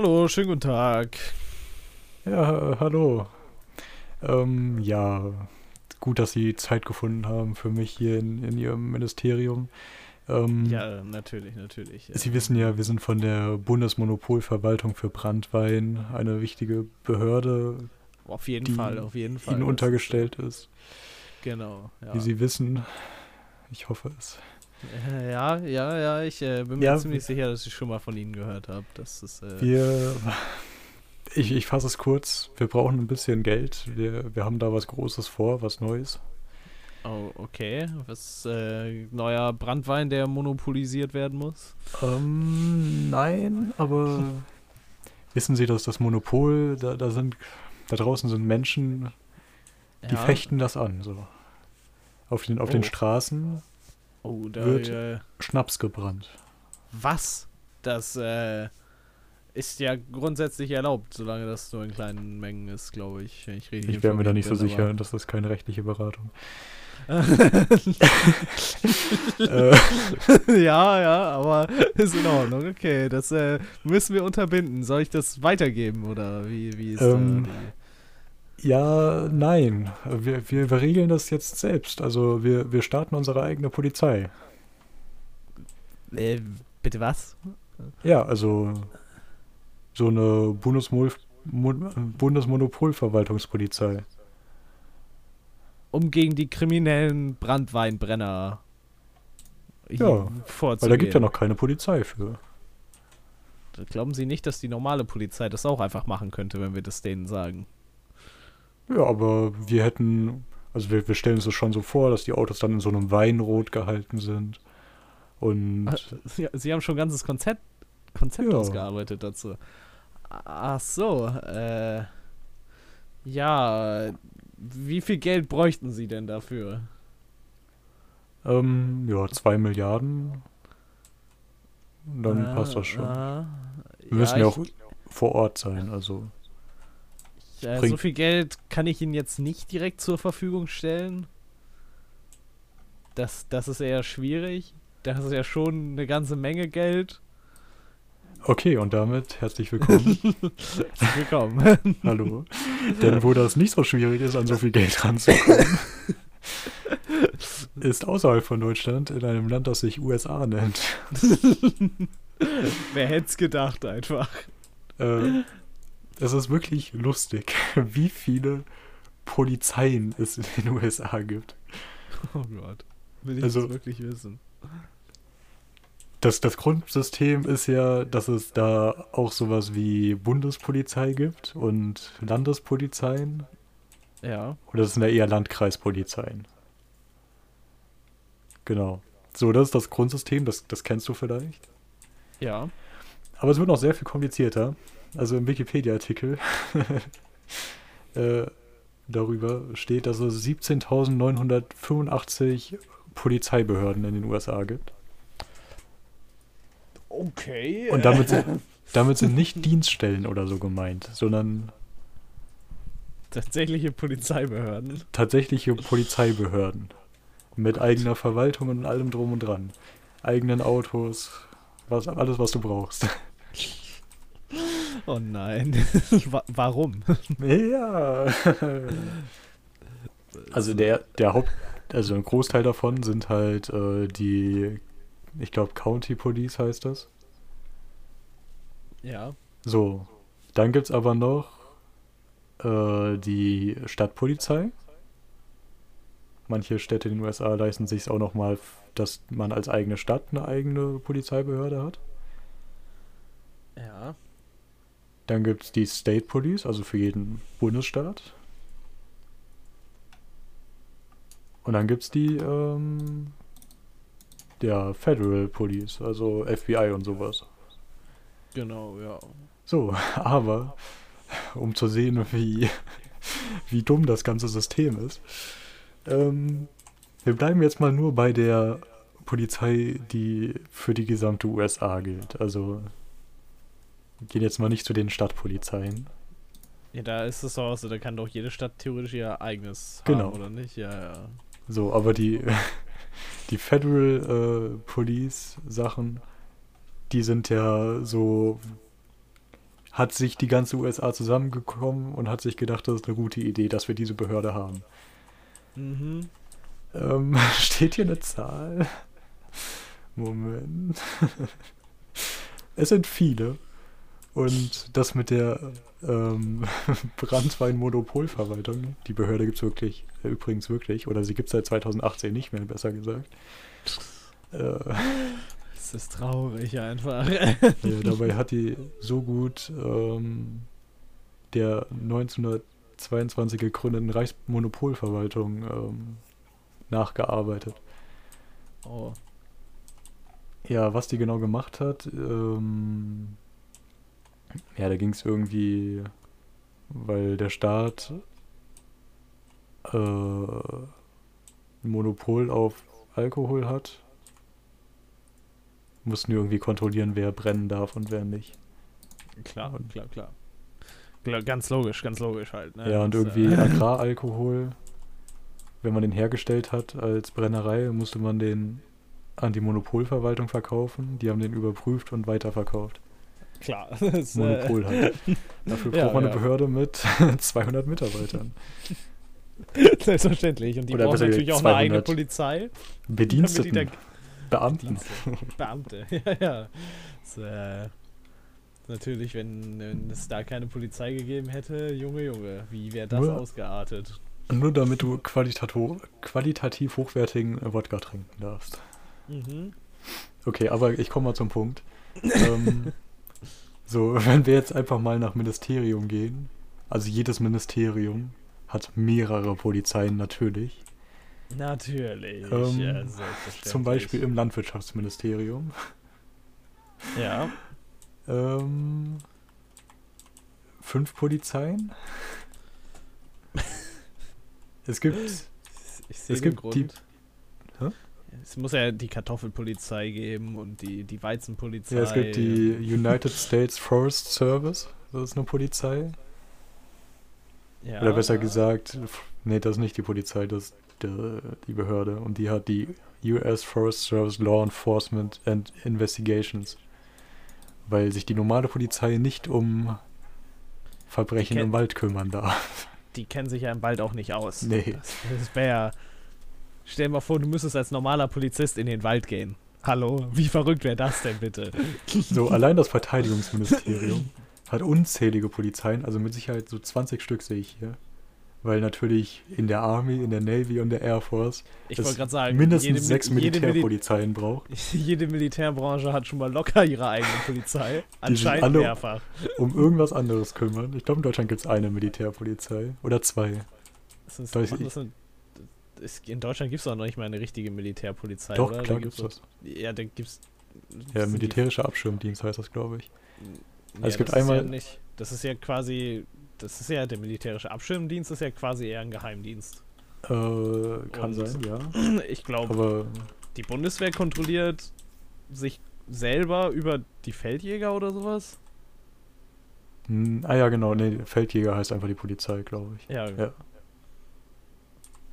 Hallo, schönen guten Tag. Ja, hallo. Ähm, ja, gut, dass Sie Zeit gefunden haben für mich hier in, in Ihrem Ministerium. Ähm, Ja, natürlich, natürlich. Sie wissen ja, wir sind von der Bundesmonopolverwaltung für Brandwein, eine wichtige Behörde, Auf jeden die Fall, auf jeden Fall. Ihnen untergestellt ist. Genau, ja. Wie Sie wissen, ich hoffe es. Äh, ja, ja, ja, ich äh, bin mir Ja, ziemlich sicher, dass ich schon mal von Ihnen gehört habe. Das ist, äh, Wir, ich, ich fasse es kurz, wir brauchen ein bisschen Geld. Wir, wir haben da was Großes vor, was Neues. oh, okay. Was, äh, neuer Brandwein, der monopolisiert werden muss? Ähm, nein, aber wissen Sie, dass das Monopol, da, da sind, da draußen sind Menschen, die Ja. fechten das an, so. Auf den, auf den Oh. Straßen Oh, da, wird- äh, Schnaps gebrannt. was? Das, äh, ist ja grundsätzlich erlaubt, solange das nur in kleinen Mengen ist, glaube ich. Ich, Ich wäre mir da nicht so sicher, das ist keine rechtliche Beratung. äh, ja, ja, aber ist in Ordnung. Okay, das äh, müssen wir unterbinden. Soll ich das weitergeben oder wie, wie ist Ähm, da ja, nein, wir, wir, wir regeln das jetzt selbst. Also wir, wir starten unsere eigene Polizei. äh, bitte was? Ja, also so eine Bundesmol Mon Bundesmonopolverwaltungspolizei. Um gegen die kriminellen Brandweinbrenner Ja, vorzugehen. Weil da gibt ja noch keine Polizei für. Glauben Sie nicht, dass die normale Polizei das auch einfach machen könnte, wenn wir das denen sagen? Ja, aber wir hätten, also wir, wir stellen uns das schon so vor, dass die Autos dann in so einem Weinrot gehalten sind. Und Sie, Sie haben schon ein ganzes Konzept, Konzept Ja. ausgearbeitet dazu. Ach so, äh. Ja, wie viel Geld bräuchten Sie denn dafür? ähm, ja, zwei Milliarden. Dann Äh, passt das schon. äh, wir müssen ja auch vor Ort sein, also. Ja, so bringt- viel Geld kann ich Ihnen jetzt nicht direkt zur Verfügung stellen. Das, das ist eher schwierig. Das ist ja schon eine ganze Menge Geld. Okay, und damit herzlich willkommen. Herzlich Willkommen. Hallo. Denn wo das nicht so schwierig ist, an so viel Geld ranzukommen, ist außerhalb von Deutschland in einem Land, das sich USA nennt. Wer hätte es gedacht einfach. Äh, es ist wirklich lustig, wie viele Polizeien es in den USA gibt. Oh Gott. Will ich Also- das wirklich wissen? Das, das Grundsystem ist ja, dass es da auch sowas wie Bundespolizei gibt und Landespolizeien. Ja. Oder das sind ja eher Landkreispolizeien. Genau. So, das ist das Grundsystem, das, das kennst du vielleicht. Ja. Aber es wird noch sehr viel komplizierter. Also im Wikipedia-Artikel äh, darüber steht, dass es 17.985 Polizeibehörden in den USA gibt. Okay. Und damit sind, damit sind nicht Dienststellen oder so gemeint, sondern Tatsächliche Polizeibehörden. tatsächliche Polizeibehörden. Mit eigener Verwaltung und allem drum und dran. Eigenen Autos, was, alles, was du brauchst. Oh nein. Wa- Warum? Ja. Also der, der Haupt, also ein Großteil davon sind halt äh, die, ich glaube County Police heißt das. Ja. So, dann gibt es aber noch äh, die Stadtpolizei. Manche Städte in den USA leisten sich auch nochmal, dass man als eigene Stadt eine eigene Polizeibehörde hat. Ja. Dann gibt es die State Police, also für jeden Bundesstaat. Und dann gibt es die ähm, ja, Federal Police, also FBI und sowas. Genau, ja. So, aber um zu sehen, wie, wie dumm das ganze System ist, ähm, wir bleiben jetzt mal nur bei der Polizei, die für die gesamte USA gilt. Also gehen jetzt mal nicht zu den Stadtpolizeien. Ja, da ist es so aus, da kann doch jede Stadt theoretisch ihr eigenes Genau. haben, oder nicht? Ja, ja. So, aber die, die Federal äh, Police Sachen, die sind ja so hat sich die ganze USA zusammengekommen und hat sich gedacht, das ist eine gute Idee, dass wir diese Behörde haben. Mhm. Ähm, steht hier eine Zahl? Moment. es sind viele. Und das mit der ähm, Brandwein-Monopolverwaltung, die Behörde gibt es wirklich, äh, übrigens wirklich, oder sie gibt es seit 2018 nicht mehr, besser gesagt. Äh, Es ist traurig einfach. ja, dabei hat die so gut ähm, der 1922 gegründeten Reichsmonopolverwaltung ähm, nachgearbeitet. oh. Ja, was die genau gemacht hat, ähm, ja, da ging es irgendwie, weil der Staat äh, ein Monopol auf Alkohol hat, mussten irgendwie kontrollieren, wer brennen darf und wer nicht. Klar, klar, klar. Klar, Ganz logisch, ganz logisch halt. Ne? Ja, und Das, irgendwie äh, Agraralkohol, wenn man den hergestellt hat als Brennerei, musste man den an die Monopolverwaltung verkaufen. Die haben den überprüft und weiterverkauft. Klar. Das, Monopol halt. Dafür Ja, braucht man ja. eine Behörde mit 200 Mitarbeitern. Selbstverständlich. Und die Oder brauchen natürlich auch eine eigene 200 Polizei. Bediensteten, Beamten. Beamte, ja, ja. Das, äh, natürlich, wenn, wenn es da keine Polizei gegeben hätte, Junge, Junge, wie wäre das Nur- ausgeartet? Nur damit du qualitativ, qualitativ hochwertigen äh, Wodka trinken darfst. Mhm. Okay, aber ich komme mal zum Punkt. ähm, so, wenn wir jetzt einfach mal nach Ministerium gehen, also jedes Ministerium hat mehrere Polizeien natürlich. Natürlich. Ähm, ja. Zum Beispiel im Landwirtschaftsministerium. Ja. Ähm, fünf Polizeien. Es gibt, Ich sehe Es gibt Grund. die- Hä? Es muss ja die Kartoffelpolizei geben und die, die Weizenpolizei. ja, es gibt die United States Forest Service, das ist eine Polizei. Ja, Oder besser ja. gesagt, nee, das ist nicht die Polizei, das ist die, die Behörde. Und die hat die US Forest Service Law Enforcement and Investigations. Weil sich die normale Polizei nicht um Verbrechen im Wald kümmern darf. Die kennen sich ja im Wald auch nicht aus. Nee. Das, das wäre ja. Stell dir mal vor, du müsstest als normaler Polizist in den Wald gehen. Hallo? Wie verrückt wäre das denn bitte? So, allein das Verteidigungsministerium hat unzählige Polizeien, also mit Sicherheit so 20 Stück sehe ich hier. Weil natürlich in der Army, in der Navy und der Air Force Ich es sagen, mindestens jede, Mil- sechs Militärpolizeien braucht, jede Militärbranche hat schon mal locker ihre eigene Polizei. Anscheinend alle- mehrfach. um irgendwas anderes kümmern. Ich glaube, in Deutschland gibt es eine Militärpolizei. Oder zwei. Das ist, macht ich- das, in Deutschland gibt es auch noch nicht mal eine richtige Militärpolizei, Doch, oder? klar Da gibt's das. Ja, da gibt's. Ja, militärischer Abschirmdienst heißt das, glaube ich. Ja, es gibt das ist einmal- Ja nicht, das ist ja quasi. Das ist ja der militärische Abschirmdienst, ist ja quasi eher ein Geheimdienst. Äh, kann Und- sein, ja. Ich glaube, Aber die Bundeswehr kontrolliert sich selber über die Feldjäger oder sowas. Ah ja, genau. Nee, Feldjäger heißt einfach die Polizei, glaube ich. Ja, Ja.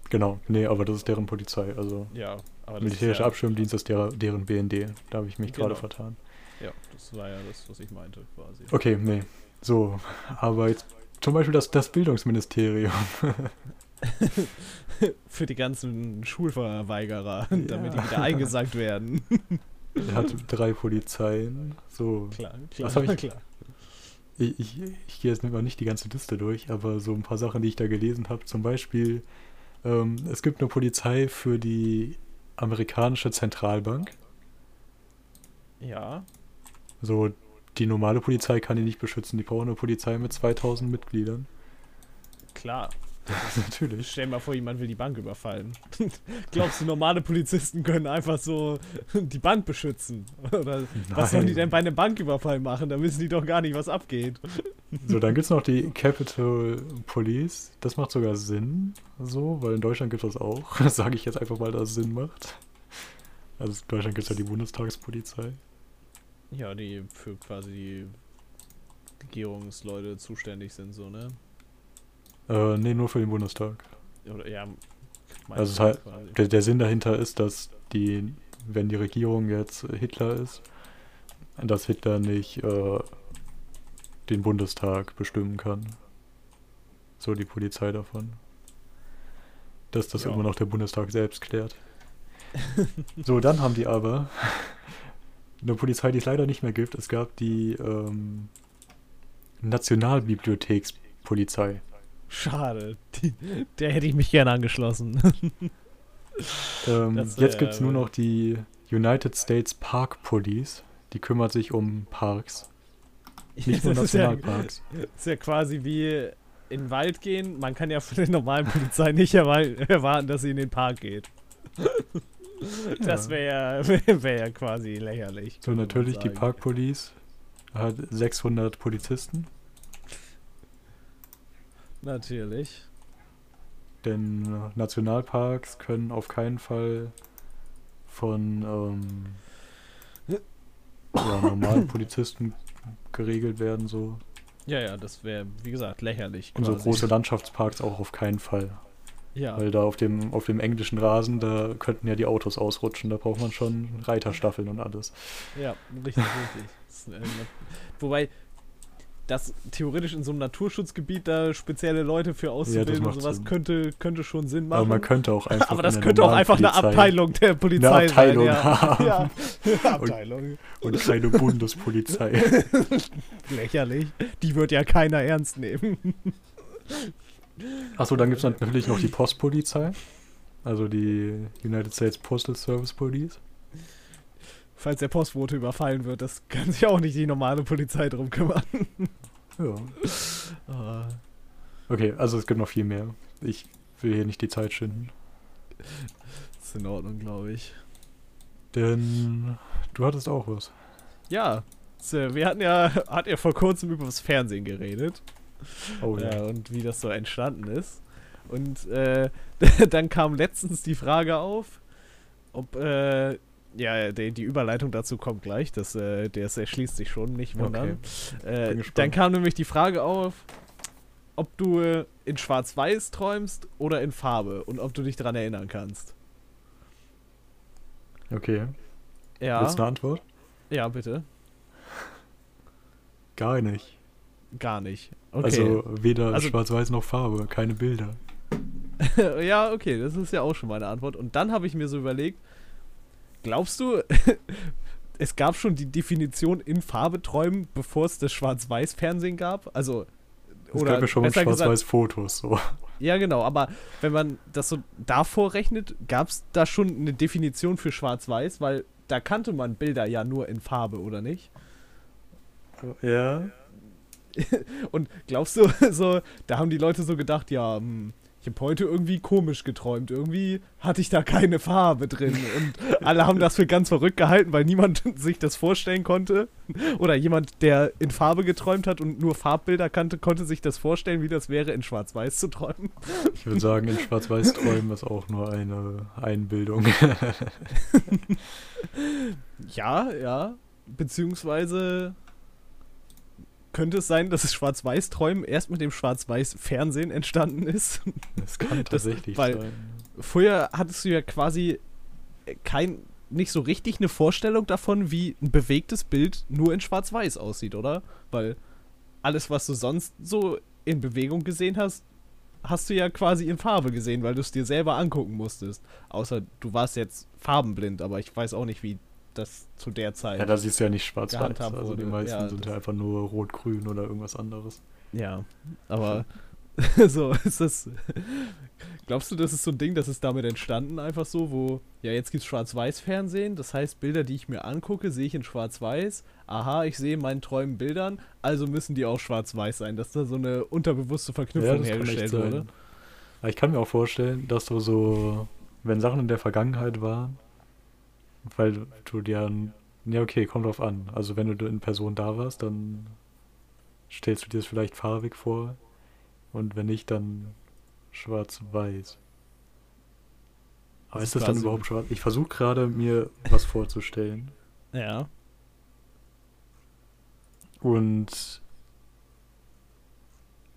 Genau. Nee, aber das ist deren Polizei. Also ja. Militärischer ja, Abschirmdienst ist der, deren BND. Da habe ich mich gerade Genau. vertan. Ja, das war ja das, was ich meinte, quasi. Okay, nee. So, aber jetzt zum Beispiel das, das Bildungsministerium. Für die ganzen Schulverweigerer, Ja. damit die wieder eingesagt werden. hat drei Polizeien. So, Klar, klar, Was hab ich- klar. ich, ich, ich gehe jetzt mal nicht die ganze Liste durch, aber so ein paar Sachen, die ich da gelesen habe. Zum Beispiel, ähm, es gibt eine Polizei für die amerikanische Zentralbank. Ja, So, die normale Polizei kann die nicht beschützen. Die brauchen eine Polizei mit 2000 Mitgliedern. klar. Natürlich. Stell dir mal vor, jemand will die Bank überfallen. Glaubst du, normale Polizisten können einfach so die Bank beschützen? Oder was sollen die denn bei einem Banküberfall machen? Da wissen die doch gar nicht, was abgeht. So, dann gibt es noch die Capitol Police. Das macht sogar Sinn, so, weil in Deutschland gibt es das auch. Das sage ich jetzt einfach mal, dass es Sinn macht. Also in Deutschland gibt es ja die Bundestagspolizei. Ja, die für quasi die Regierungsleute zuständig sind, so, ne? Äh, nee, nur für den Bundestag. Oder ja. Also halt-. Der, der Sinn dahinter ist, dass die, wenn die Regierung jetzt Hitler ist, dass Hitler nicht äh, den Bundestag bestimmen kann. So die Polizei davon. Dass das Ja. immer noch der Bundestag selbst klärt. so, dann haben die aber eine Polizei, die es leider nicht mehr gibt. Es gab die ähm, Nationalbibliothekspolizei. Schade. Die, der hätte ich mich gerne angeschlossen. Ähm, Das, jetzt äh, gibt es nur noch die United States Park Police. Die kümmert sich um Parks. Nicht nur Das ist ja, Nationalparks. ist ja quasi wie in den Wald gehen. Man kann ja von der normalen Polizei nicht erwarten, dass sie in den Park geht. Das wäre ja, wär, ja quasi lächerlich. So, natürlich die sagen. Park Police hat 600 Polizisten, Natürlich. denn Nationalparks können auf keinen Fall von ähm, ja, normalen Polizisten geregelt werden, so. Ja, ja, das wäre, wie gesagt, lächerlich. Und so große Landschaftsparks auch auf keinen Fall. Ja, Weil da auf dem, auf dem englischen Rasen, da könnten ja die Autos ausrutschen, da braucht man schon Reiterstaffeln und alles. ja, richtig, richtig. Äh, wobei, das theoretisch in so einem Naturschutzgebiet da spezielle Leute für auszubilden und macht sowas Sinn. könnte, könnte schon Sinn machen. Aber man könnte auch einfach. Aber das könnte auch einfach eine Normalpolizei Abteilung der Polizei Abteilung sein. Ja, haben. ja. Abteilung. Und keine Bundespolizei. Lächerlich. Die wird ja keiner ernst nehmen. Achso, dann gibt es natürlich noch die Postpolizei. Also die United States Postal Service Police. Falls der Postbote überfallen wird, das kann sich auch nicht die normale Polizei drum kümmern. Ja. Ah, Okay, also es gibt noch viel mehr. Ich will hier nicht die Zeit schinden. ist in Ordnung, glaube ich. Denn du hattest auch was. Ja, so, wir hatten ja, hat ja vor kurzem über das Fernsehen geredet. Oh ja. ja. und wie das so entstanden ist. Und äh, dann kam letztens die Frage auf, ob, äh, ja, die, die Überleitung dazu kommt gleich, das, äh, das erschließt sich schon, nicht wundern. Äh, Bin gespannt. dann kam nämlich die Frage auf, ob du äh, in Schwarz-Weiß träumst oder in Farbe und ob du dich daran erinnern kannst. Okay. Ja, Willst du eine Antwort? ja, bitte. Gar nicht. Gar nicht. Okay. Also weder Also- Schwarz-Weiß noch Farbe, keine Bilder. ja, okay, das ist ja auch schon meine Antwort. Und dann habe ich mir so überlegt, glaubst du, es gab schon die Definition in Farbe träumen, bevor es das Schwarz-Weiß-Fernsehen gab? Also, Es oder gab ja schon mal Schwarz-Weiß-Fotos. So. ja genau, aber wenn man das so davor rechnet, gab es da schon eine Definition für Schwarz-Weiß? Weil da kannte man Bilder ja nur in Farbe, oder nicht? Ja. Und glaubst du, so, da haben die Leute so gedacht, ja, hm, ich habe heute irgendwie komisch geträumt. Irgendwie hatte ich da keine Farbe drin. Und alle haben das für ganz verrückt gehalten, weil niemand sich das vorstellen konnte. Oder jemand, der in Farbe geträumt hat und nur Farbbilder kannte, konnte sich das vorstellen, wie das wäre, in Schwarz-Weiß zu träumen. Ich würde sagen, in Schwarz-Weiß-Träumen ist auch nur eine Einbildung. Ja, ja. Beziehungsweise könnte es sein, dass das Schwarz-Weiß-Träumen erst mit dem Schwarz-Weiß-Fernsehen entstanden ist. Das kann Das- tatsächlich weil- sein. Früher hattest du ja quasi äh, kein, nicht so richtig eine Vorstellung davon, wie ein bewegtes Bild nur in Schwarz-Weiß aussieht, oder? Weil alles, was du sonst so in Bewegung gesehen hast, hast du ja quasi in Farbe gesehen, weil du es dir selber angucken musstest. Außer du warst jetzt farbenblind, aber ich weiß auch nicht, wie das zu der Zeit. Ja, da siehst du ja nicht schwarz-weiß. Also die meisten Ja, sind das- ja einfach nur rot-grün oder irgendwas anderes. Ja, aber so ist das. Glaubst du, das ist so ein Ding, das ist damit entstanden, einfach so, wo, ja, jetzt gibt's Schwarz-Weiß-Fernsehen, das heißt, Bilder, die ich mir angucke, sehe ich in Schwarz-Weiß. Aha, ich sehe in meinen Träumen Bildern, also müssen die auch Schwarz-Weiß sein, dass da so eine unterbewusste Verknüpfung hergestellt wurde. Ich kann mir auch vorstellen, dass du so, wenn Sachen in der Vergangenheit waren, weil du dir, ja okay, kommt drauf an. Also wenn du in Person da warst, dann stellst du dir das vielleicht farbig vor und wenn nicht, dann schwarz-weiß. Aber Das ist das dann überhaupt schwarz? Ich versuche gerade mir was vorzustellen. Ja. Und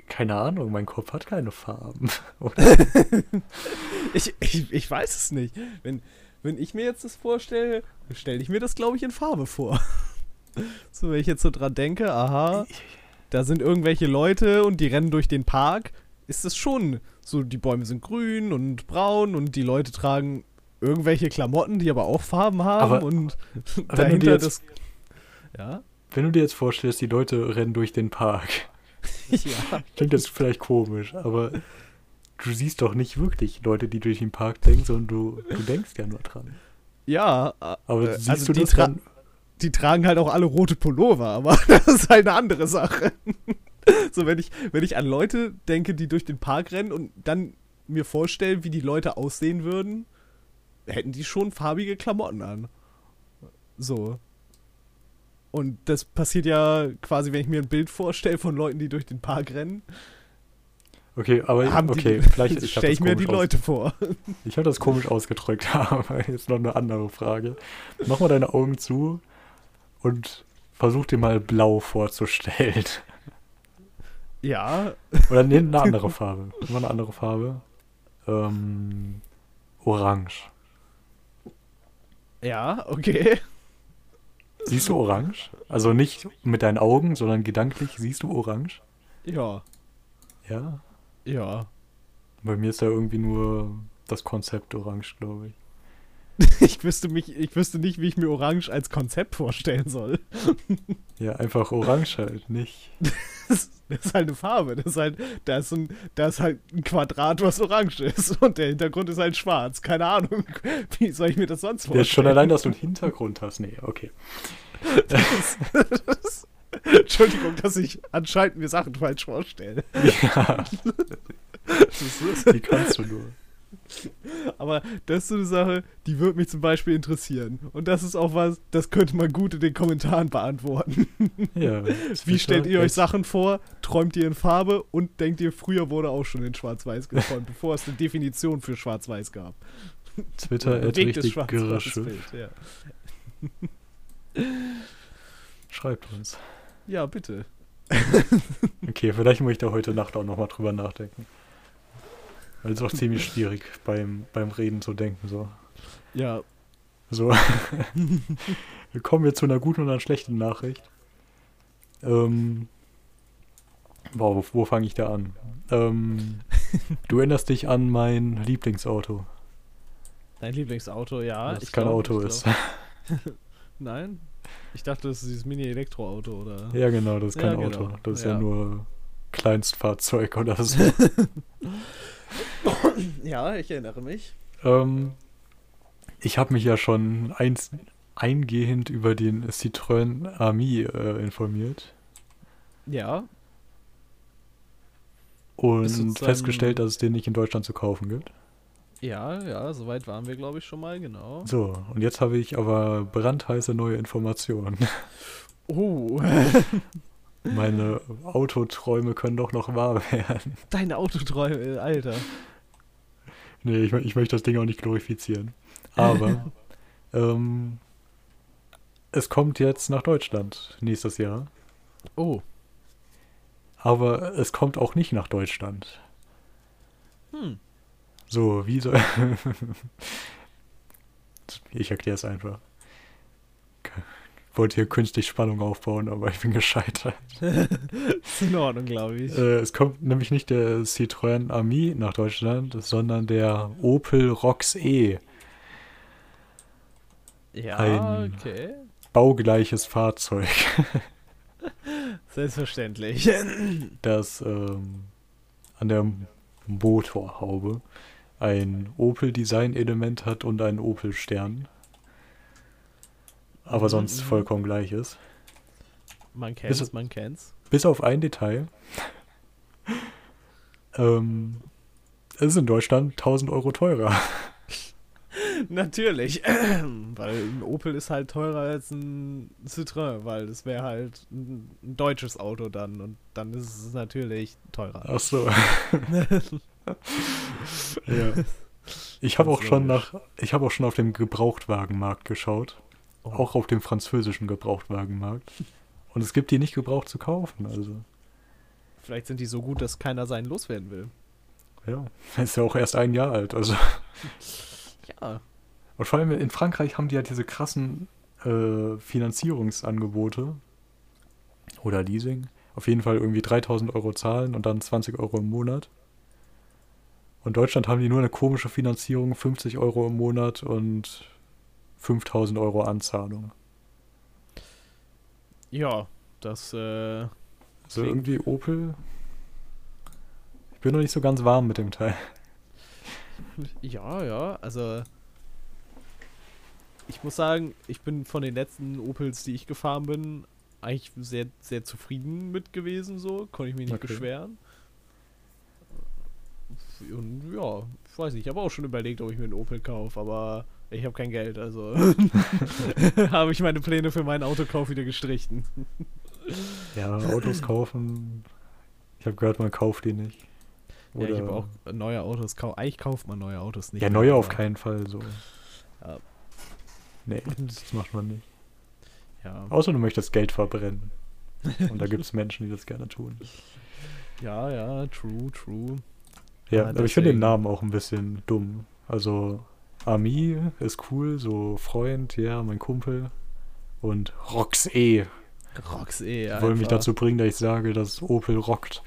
keine Ahnung, mein Kopf hat keine Farben. Ich, ich, ich weiß es nicht. Wenn, wenn ich mir jetzt das vorstelle, stelle ich mir das, glaube ich, in Farbe vor. So, wenn ich jetzt so dran denke, aha, da sind irgendwelche Leute und die rennen durch den Park, ist es schon so, die Bäume sind grün und braun und die Leute tragen irgendwelche Klamotten, die aber auch Farben haben Aber- und wenn du dahinter dir jetzt- das. Ja? Wenn du dir jetzt vorstellst, die Leute rennen durch den Park. ja. Klingt jetzt vielleicht komisch, aber du siehst doch nicht wirklich Leute, die durch den Park denken, sondern du, du denkst ja nur dran. Ja, Aber äh, siehst also du die, das tra dann? die tragen halt auch alle rote Pullover, aber das ist halt eine andere Sache. so, wenn ich, wenn ich an Leute denke, die durch den Park rennen und dann mir vorstellen, wie die Leute aussehen würden, hätten die schon farbige Klamotten an. So. Und das passiert ja quasi, wenn ich mir ein Bild vorstelle von Leuten, die durch den Park rennen, Okay, aber haben die, okay, vielleicht ich hab stelle ich mir die Leute vor. Ich habe das komisch ausgedrückt, aber jetzt noch eine andere Frage. Mach mal deine Augen zu und versuch dir mal blau vorzustellen. Ja, Oder nee, eine andere Farbe. Mal eine andere Farbe. Ähm, orange. ja, okay. Siehst du orange? Also nicht mit deinen Augen, sondern gedanklich siehst du orange? Ja, Ja. Ja. Bei mir ist da irgendwie nur das Konzept orange, glaube ich. Ich wüsste mich, ich wüsste nicht, wie ich mir Orange als Konzept vorstellen soll. Ja, einfach orange halt, nicht. Das, das ist halt eine Farbe. Das ist halt, da ist, ein, da ist halt ein Quadrat, was orange ist. Und der Hintergrund ist halt schwarz. Keine Ahnung. Wie soll ich mir das sonst Ja, vorstellen? schon allein, dass du einen Hintergrund hast. Nee, okay. Das- Entschuldigung, dass ich anscheinend mir Sachen falsch vorstelle. Ja, Das ist, wie kannst du nur? aber das ist so eine Sache, die würde mich zum Beispiel interessieren. Und das ist auch was, das könnte man gut in den Kommentaren beantworten. Ja. Wie stellt ihr euch Sachen vor? Träumt ihr in Farbe und denkt ihr, früher wurde auch schon in Schwarz-Weiß geträumt, bevor es eine Definition für Schwarz-Weiß gab? Twitter at richtig Gerische. Bild, ja. Schreibt uns. Ja, bitte. Okay, vielleicht muss ich da heute Nacht auch nochmal drüber nachdenken. Weil es ist auch ziemlich schwierig beim, beim Reden zu denken. So. Ja, So. Kommen wir zu einer guten und einer schlechten Nachricht. Ähm. Wow, wo, wo fange ich da an? Ähm, du erinnerst dich an mein Lieblingsauto, dein Lieblingsauto, ja. das ich kein glaub, Auto ist. Nein? Ich dachte, das ist dieses Mini-Elektroauto, oder? Ja, genau, das ist Ja, kein genau. Auto. Das ist ja, Ja. nur Kleinstfahrzeug oder so. Ja, ich erinnere mich. ähm, ich habe mich ja schon eins, eingehend über den Citroën Ami äh, informiert Ja, und festgestellt, dass es den nicht in Deutschland zu kaufen gibt. Ja, ja, soweit waren wir, glaube ich, schon mal, genau. So, und jetzt habe ich aber brandheiße neue Informationen. Oh, Meine Autoträume können doch noch wahr werden. deine Autoträume, Alter. Nee, ich, ich möchte das Ding auch nicht glorifizieren. Aber ähm, es kommt jetzt nach Deutschland nächstes Jahr. Oh, Aber es kommt auch nicht nach Deutschland. hm. So, wie soll. ich erkläre es einfach. Ich wollte hier künstlich Spannung aufbauen, aber ich bin gescheitert. Ist in Ordnung, glaube ich. Äh, es kommt nämlich nicht der Citroën Ami nach Deutschland, sondern der Opel Rox E. ja, ein- okay. Baugleiches Fahrzeug, Selbstverständlich. das ähm, an der Motorhaube ein Opel-Design-Element hat und einen Opel-Stern. Aber Mhm, sonst vollkommen gleich ist. Man kennt's, Ist- man kennt's. Bis auf ein Detail. ähm, es ist in Deutschland 1000 Euro teurer. Natürlich. weil ein Opel ist halt teurer als ein Citroën, weil das wäre halt ein, ein deutsches Auto dann und dann ist es natürlich teurer. Ach so. ja. Ich habe auch schon nach, ich habe auch schon auf dem Gebrauchtwagenmarkt geschaut, Oh. auch auf dem französischen Gebrauchtwagenmarkt. Und es gibt die nicht gebraucht zu kaufen, also Vielleicht sind die so gut, dass keiner seinen loswerden will. ja, ist ja auch erst ein Jahr alt, also Ja. und vor allem in Frankreich haben die ja diese krassen äh, Finanzierungsangebote oder Leasing auf jeden Fall irgendwie 3000 Euro zahlen und dann 20 Euro im Monat. Und in Deutschland haben die nur eine komische Finanzierung, 50 Euro im Monat und 5000 Euro Anzahlung. Ja, das, äh, Also Klingt- irgendwie Opel. Ich bin noch nicht so ganz warm mit dem Teil. ja, ja, also. Ich muss sagen, ich bin von den letzten Opels, die ich gefahren bin, eigentlich sehr, sehr zufrieden mit gewesen, so. Konnte ich mich nicht Okay. beschweren. Und ja, ich weiß nicht, ich habe auch schon überlegt, ob ich mir einen Opel kaufe, aber ich habe kein Geld, also habe ich meine Pläne für meinen Autokauf wieder gestrichen. Ja, Autos kaufen. Ich habe gehört, man kauft die nicht. Ja, ich habe auch neue Autos, eigentlich kauft man neue Autos nicht. Ja, neue auf keinen Fall so. Ja. Nee, das macht man nicht. Ja, Außer du möchtest Geld verbrennen. Und da gibt es Menschen, die das gerne tun. ja, ja, true, true. Ja, Ah, aber ich finde den. Namen auch ein bisschen dumm. Also, Ami ist cool, so Freund, ja, mein Kumpel. Und Rox E. Rocks eh. wollen mich dazu bringen, dass ich sage, dass Opel rockt.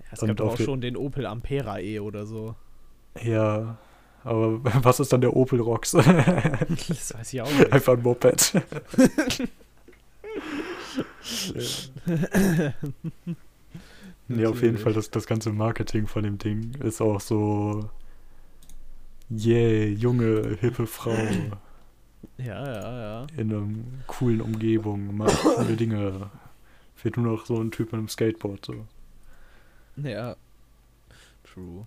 Ja, es und gab auch schon den Opel Ampera E oder so. Ja, aber was ist dann der Opel Rox? Das weiß ich auch nicht. Einfach ein Moped. ja, auf jeden Natürlich. Fall, das, das ganze Marketing von dem Ding ist auch so, yeah, junge, hippe Frau Ja, ja, ja. in einer coolen Umgebung, macht coole Dinge. Fehlt nur noch so ein Typ mit einem Skateboard. So. Ja. True.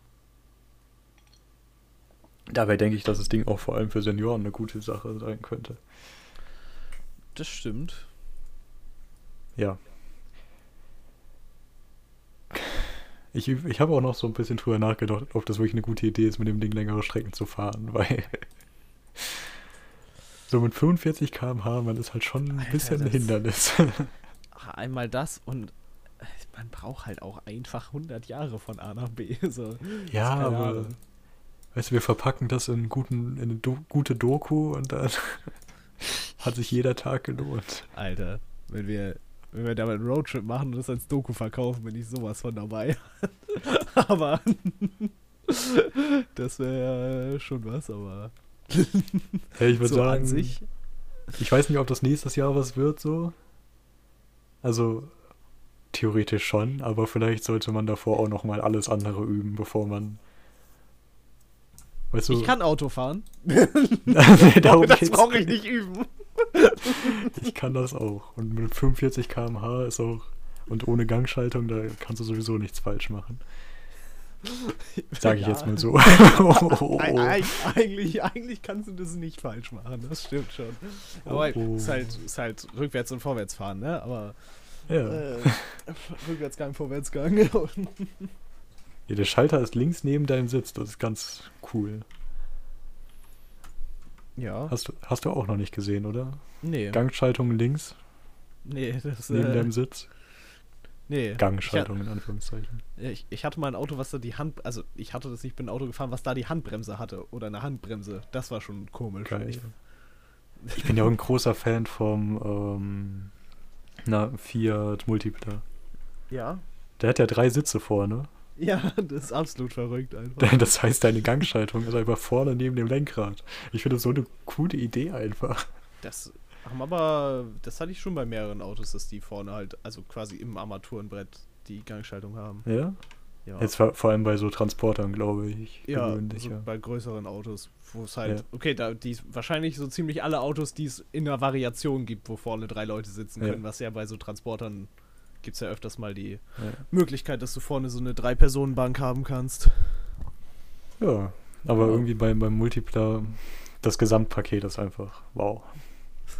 Dabei denke ich, dass das Ding auch vor allem für Senioren eine gute Sache sein könnte. Das stimmt. Ja. Ich, ich habe auch noch so ein bisschen drüber nachgedacht, ob das wirklich eine gute Idee ist, mit dem Ding längere Strecken zu fahren, weil so mit 45 km/h, man ist halt schon ein Alter, bisschen ein Hindernis. Einmal das und äh, man braucht halt auch einfach 100 Jahre von A nach B. So. ja, aber weißt du, wir verpacken das in, guten, in eine do gute Doku und dann hat sich jeder Tag gelohnt. Alter, wenn wir, wenn wir damit einen Roadtrip machen und das als Doku verkaufen, bin ich sowas von dabei. aber das wäre schon was, aber Hey, ich würde so sagen, sich. Ich weiß nicht, ob das nächstes Jahr was wird, so. Also, theoretisch schon, aber vielleicht sollte man davor auch nochmal alles andere üben, bevor man. Weißt du, Ich kann Auto fahren. nee, das brauche ich nicht üben. Ich kann das auch. Und mit 45 km/h ist auch. Und ohne Gangschaltung, da kannst du sowieso nichts falsch machen. Sag ich Ja. jetzt mal so. oh, oh, oh. eig- Eigentlich, eigentlich kannst du das nicht falsch machen, das stimmt schon. Aber Oh, oh. es ist halt, ist halt rückwärts und vorwärts fahren, ne? Aber Ja. äh, Rückwärtsgang, Vorwärtsgang. ja, der Schalter ist links neben deinem Sitz, das ist ganz cool. Ja. Hast du, hast du auch noch nicht gesehen, oder? Nee. Gangschaltung links nee, das neben äh, deinem Sitz. Nee. Gangschaltung in Anführungszeichen. Ich, ich hatte mal ein Auto, was da die Hand, also ich hatte das nicht, bin ein Auto gefahren, was da die Handbremse hatte oder eine Handbremse. Das war schon komisch. Geil. Ich, Ich bin ja auch ein großer Fan vom ähm, na, Fiat Multipla. ja. Der hat ja drei Sitze vorne. Ja, das ist absolut verrückt einfach. Das heißt, deine Gangschaltung ist einfach vorne neben dem Lenkrad. Ich finde das so eine coole Idee einfach. Das haben aber, das hatte ich schon bei mehreren Autos, dass die vorne halt, also quasi im Armaturenbrett die Gangschaltung haben. Ja? Ja. Jetzt vor, vor allem bei so Transportern, glaube ich. ja, gewöhnlich, so ja. bei größeren Autos, wo es halt, Ja. okay, da die wahrscheinlich so ziemlich alle Autos, die es in einer Variation gibt, wo vorne drei Leute sitzen können, was ja bei so Transportern gibt es ja öfters mal die Ja. Möglichkeit, dass du vorne so eine Drei-Personen-Bank haben kannst. ja, aber Ja. irgendwie beim, beim Multipla, das Gesamtpaket ist einfach wow.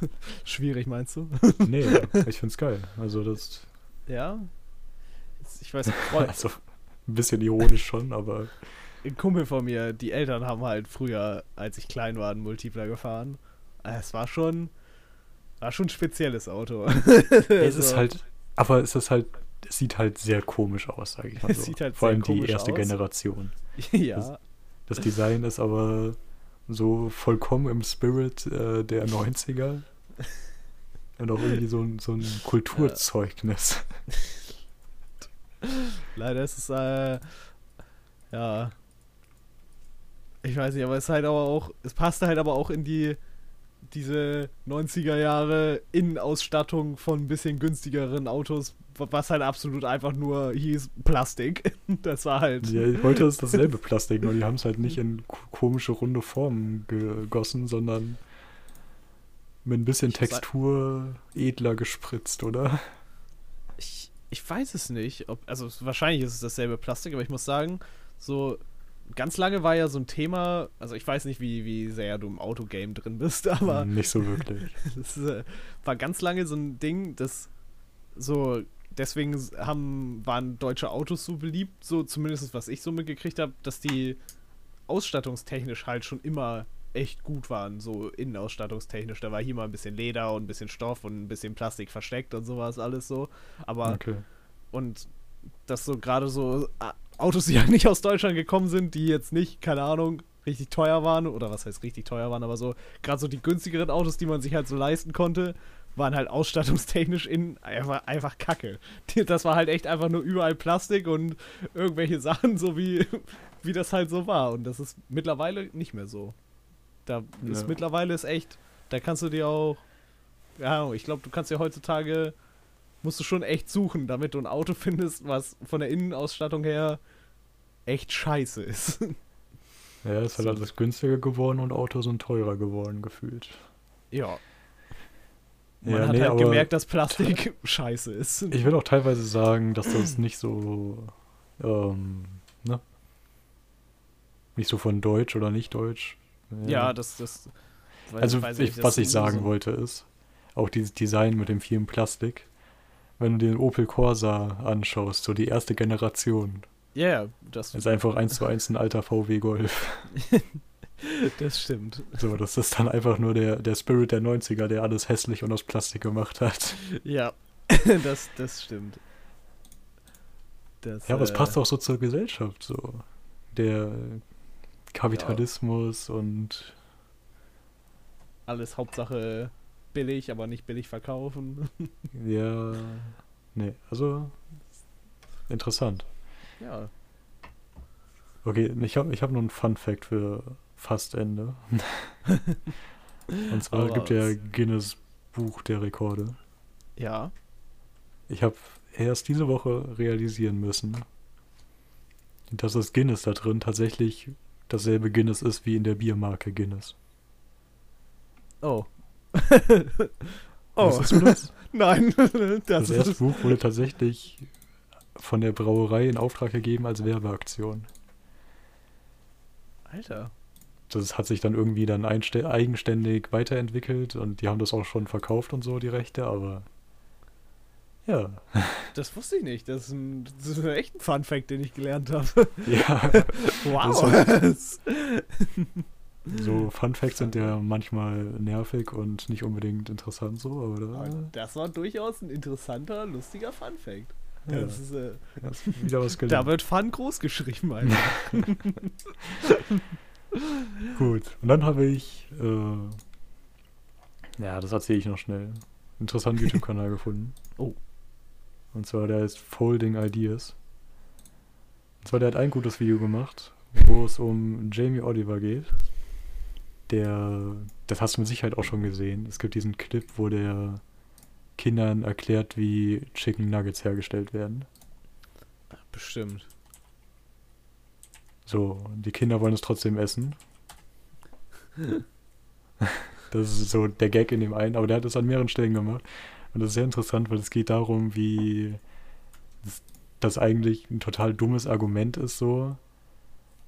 Schwierig, meinst du? Nee, ich find's geil. Also das, ja. Ich weiß, Freund, also ein bisschen ironisch schon, aber ein Kumpel von mir, die Eltern haben halt früher, als ich klein war, einen Multipler gefahren. Es war schon, war schon ein spezielles Auto. es ist halt, aber es ist halt, es sieht halt sehr komisch aus, sage ich mal so. halt Vor allem die erste aus. Generation. ja, Das Design ist aber so vollkommen im Spirit äh, der 90er. Und auch irgendwie so ein, so ein Kulturzeugnis. Leider ist es, äh, ja. Ich weiß nicht, aber es ist halt aber auch, es passt halt aber auch in die, diese 90er Jahre Innenausstattung von ein bisschen günstigeren Autos, was halt absolut einfach nur hieß Plastik. Das war halt. Ja, heute ist dasselbe Plastik, nur die haben es halt nicht in komische runde Formen gegossen, sondern mit ein bisschen Textur edler gespritzt, oder? Ich, ich weiß es nicht. Ob, also wahrscheinlich ist es dasselbe Plastik, aber ich muss sagen, so ganz lange war ja so ein Thema, also ich weiß nicht, wie, wie sehr du im Autogame drin bist, aber. Nicht so wirklich. das äh, war ganz lange so ein Ding, das so. Deswegen haben, waren deutsche Autos so beliebt, so zumindest was ich so mitgekriegt habe, dass die ausstattungstechnisch halt schon immer echt gut waren, so innenausstattungstechnisch. Da war hier mal ein bisschen Leder und ein bisschen Stoff und ein bisschen Plastik versteckt und sowas alles so. Aber Okay. und dass so gerade so äh, Autos, die halt nicht aus Deutschland gekommen sind, die jetzt nicht, keine Ahnung, richtig teuer waren, oder was heißt richtig teuer waren, aber so, gerade so die günstigeren Autos, die man sich halt so leisten konnte, waren halt ausstattungstechnisch in einfach, einfach Kacke. Das war halt echt einfach nur überall Plastik und irgendwelche Sachen, so wie, wie das halt so war. Und das ist mittlerweile nicht mehr so. Da ist Ja. mittlerweile ist echt, da kannst du dir auch, ja, ich glaube, du kannst dir heutzutage musst du schon echt suchen, damit du ein Auto findest, was von der Innenausstattung her echt scheiße ist. Ja, es ist halt So. alles günstiger geworden und Autos sind teurer geworden, gefühlt. ja. Man Ja, hat nee, halt gemerkt, dass Plastik scheiße ist. Ich will auch teilweise sagen, dass das nicht so, ähm, ne? Nicht so von Deutsch oder nicht Deutsch. ja, das, das. weiß- Also, ich, das was ich sagen so- wollte ist, auch dieses Design mit dem vielen Plastik. Wenn du den Opel Corsa anschaust, so die erste Generation, Ja, ja, das, ist einfach eins zu eins ein alter VW Golf. das stimmt. So, das ist dann einfach nur der, der Spirit der 90er, der alles hässlich und aus Plastik gemacht hat. Ja, das, das stimmt. Das, Ja, aber es äh, passt auch so zur Gesellschaft, so. Der Kapitalismus und Alles Hauptsache billig, aber nicht billig verkaufen. ja, nee, also interessant. ja. Okay, ich habe ich hab noch einen Fun Fact für fast Ende. Und zwar Hau gibt ja. Guinness Buch der Rekorde. Ja. Ich habe erst diese Woche realisieren müssen, dass das Guinness da drin tatsächlich dasselbe Guinness ist wie in der Biermarke Guinness. Oh. oh. Du das? Nein. das, Das erste ist. Buch wurde tatsächlich von der Brauerei in Auftrag gegeben als Werbeaktion. Alter. Das hat sich dann irgendwie dann eigenständig weiterentwickelt und die haben das auch schon verkauft und so, die Rechte, aber ja. Das wusste ich nicht. Das ist, ein, das ist echt ein Fun Fact, den ich gelernt habe. Ja, Wow. So Fun Facts sind ja manchmal nervig und nicht unbedingt interessant so, aber da, das war durchaus ein interessanter, lustiger Fun Fact. ja, Das ist, äh, hast wieder was da gelernt. wird Fun groß geschrieben, Alter. Gut, und dann habe ich, äh, ja, das erzähle ich noch schnell, einen interessanten YouTube-Kanal gefunden. Oh. Und zwar, der heißt Folding Ideas. Und zwar, der hat ein gutes Video gemacht, wo es um Jamie Oliver geht. Der, das hast du mit Sicherheit auch schon gesehen. Es gibt diesen Clip, wo der Kindern erklärt, wie Chicken Nuggets hergestellt werden. Bestimmt. So, die Kinder wollen es trotzdem essen. Das ist so der Gag in dem einen, aber der hat es an mehreren Stellen gemacht. Und das ist sehr interessant, weil es geht darum, wie das, das eigentlich ein total dummes Argument ist, so.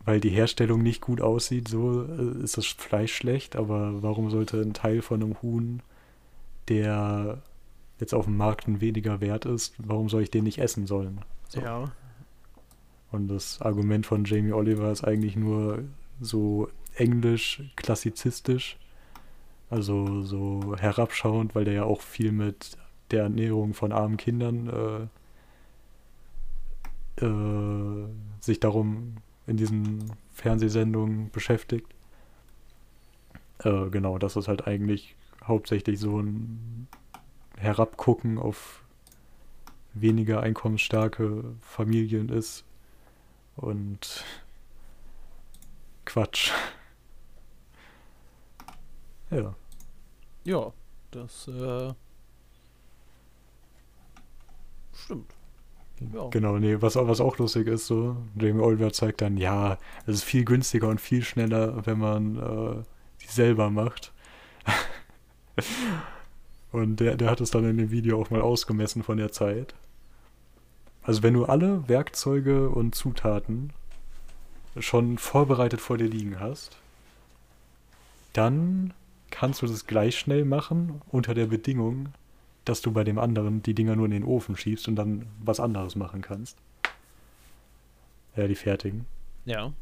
Weil die Herstellung nicht gut aussieht, so äh, ist das Fleisch schlecht, aber warum sollte ein Teil von einem Huhn, der jetzt auf dem Markt ein weniger wert ist, warum soll ich den nicht essen sollen? So. Ja. Und das Argument von Jamie Oliver ist eigentlich nur so englisch, klassizistisch, also so herabschauend, weil der ja auch viel mit der Ernährung von armen Kindern äh, äh, sich darum in diesen Fernsehsendungen beschäftigt. Äh, genau, dass es halt eigentlich hauptsächlich so ein Herabgucken auf weniger einkommensstarke Familien ist. Und Quatsch. Ja. Ja, das äh, stimmt. Genau, nee, was, auch- was auch lustig ist, so, Jamie Oliver zeigt dann, ja, es ist viel günstiger und viel schneller, wenn man äh, die selber macht. und der, der hat es dann in dem Video auch mal ausgemessen von der Zeit. Also wenn du alle Werkzeuge und Zutaten schon vorbereitet vor dir liegen hast, dann kannst du das gleich schnell machen, unter der Bedingung, dass du bei dem anderen die Dinger nur in den Ofen schiebst und dann was anderes machen kannst. Ja, die fertigen. Ja.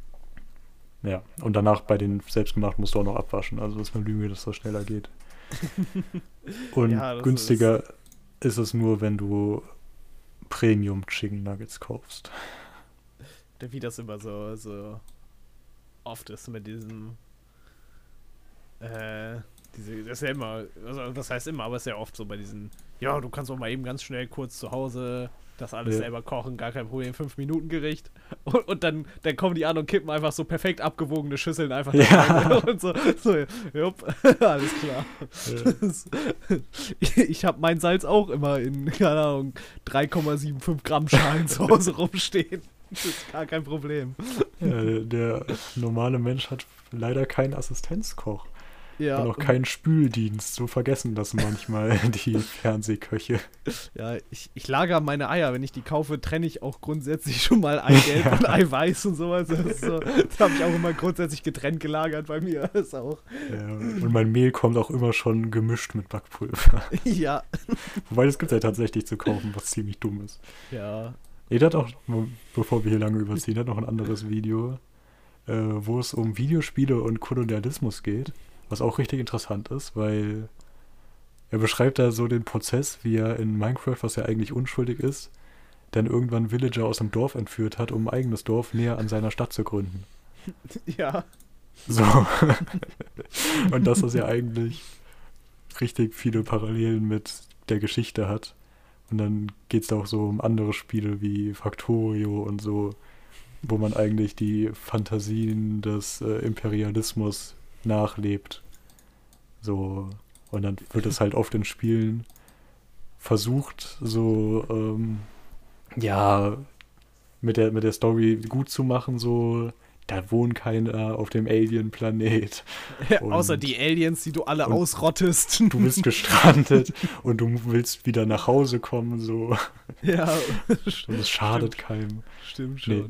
Ja, und danach bei den selbstgemachten musst du auch noch abwaschen. Also das ist eine Lüge, dass das schneller geht. Und Ja, günstiger ist es nur, wenn du Premium Chicken Nuggets kaufst. Wie das immer so, so oft ist mit diesem. Äh, diese, das ist ja immer, also das heißt immer, aber es ist ja oft so bei diesen, ja, du kannst auch mal eben ganz schnell kurz zu Hause das alles Ja. selber kochen, gar kein Problem, 5 Minuten Gericht. Und, und dann, dann kommen die an und kippen einfach so perfekt abgewogene Schüsseln einfach Ja. rein. Und so, so, jupp, alles klar. Das, ich habe mein Salz auch immer in, keine Ahnung, 3,75 Gramm Schalen zu Hause rumstehen. Das ist gar kein Problem. Ja, der normale Mensch hat leider keinen Assistenzkoch. Ja, und auch keinen Spüldienst. So vergessen das manchmal die Fernsehköche. ja ich, ich lagere meine Eier. Wenn ich die kaufe, trenne ich auch grundsätzlich schon mal Eigelb Ja. und Eiweiß und sowas. Das, so, das habe ich auch immer grundsätzlich getrennt gelagert bei mir. Das ist auch. Ja, und mein Mehl kommt auch immer schon gemischt mit Backpulver. Ja. Wobei das gibt es ja tatsächlich zu kaufen, was ziemlich dumm ist. Ja. Der hat auch, bevor wir hier lange überziehen, hat noch ein anderes Video, äh, wo es um Videospiele und Kolonialismus geht, was auch richtig interessant ist, weil er beschreibt da so den Prozess, wie er in Minecraft, was ja eigentlich unschuldig ist, dann irgendwann Villager aus dem Dorf entführt hat, um ein eigenes Dorf näher an seiner Stadt zu gründen. Ja. So. und dass das ja eigentlich richtig viele Parallelen mit der Geschichte hat. Und dann geht es da auch so um andere Spiele wie Factorio und so, wo man eigentlich die Fantasien des äh, Imperialismus nachlebt. So. Und dann wird es halt oft in Spielen versucht, so, ähm, ja, mit der, mit der Story gut zu machen, so, da wohnt keiner auf dem Alien-Planet. Und- Außer die Aliens, die du alle ausrottest. Du bist gestrandet und du willst wieder nach Hause kommen, so. ja. Und es schadet keinem. Stimmt Nee.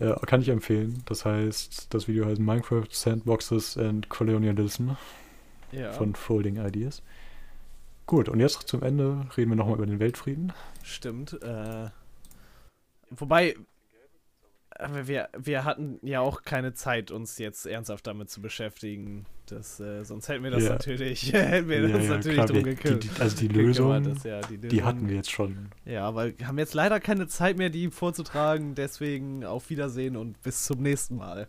Ja, kann ich empfehlen. Das heißt, das Video heißt Minecraft Sandboxes and Colonialism Ja. von Folding Ideas. Gut, und jetzt zum Ende reden wir nochmal über den Weltfrieden. Stimmt. Äh, wobei, aber wir, wir hatten ja auch keine Zeit, uns jetzt ernsthaft damit zu beschäftigen. Das, äh, sonst hätten wir das Ja. natürlich, hätten wir das natürlich klar, drum gekümmert. die, die, Also die Lösung, Das, ja, die, die Lösung- hatten wir jetzt schon. Ja, weil wir haben jetzt leider keine Zeit mehr, die vorzutragen. Deswegen auf Wiedersehen und bis zum nächsten Mal.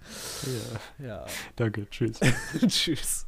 Ja, Ja, danke, tschüss. tschüss.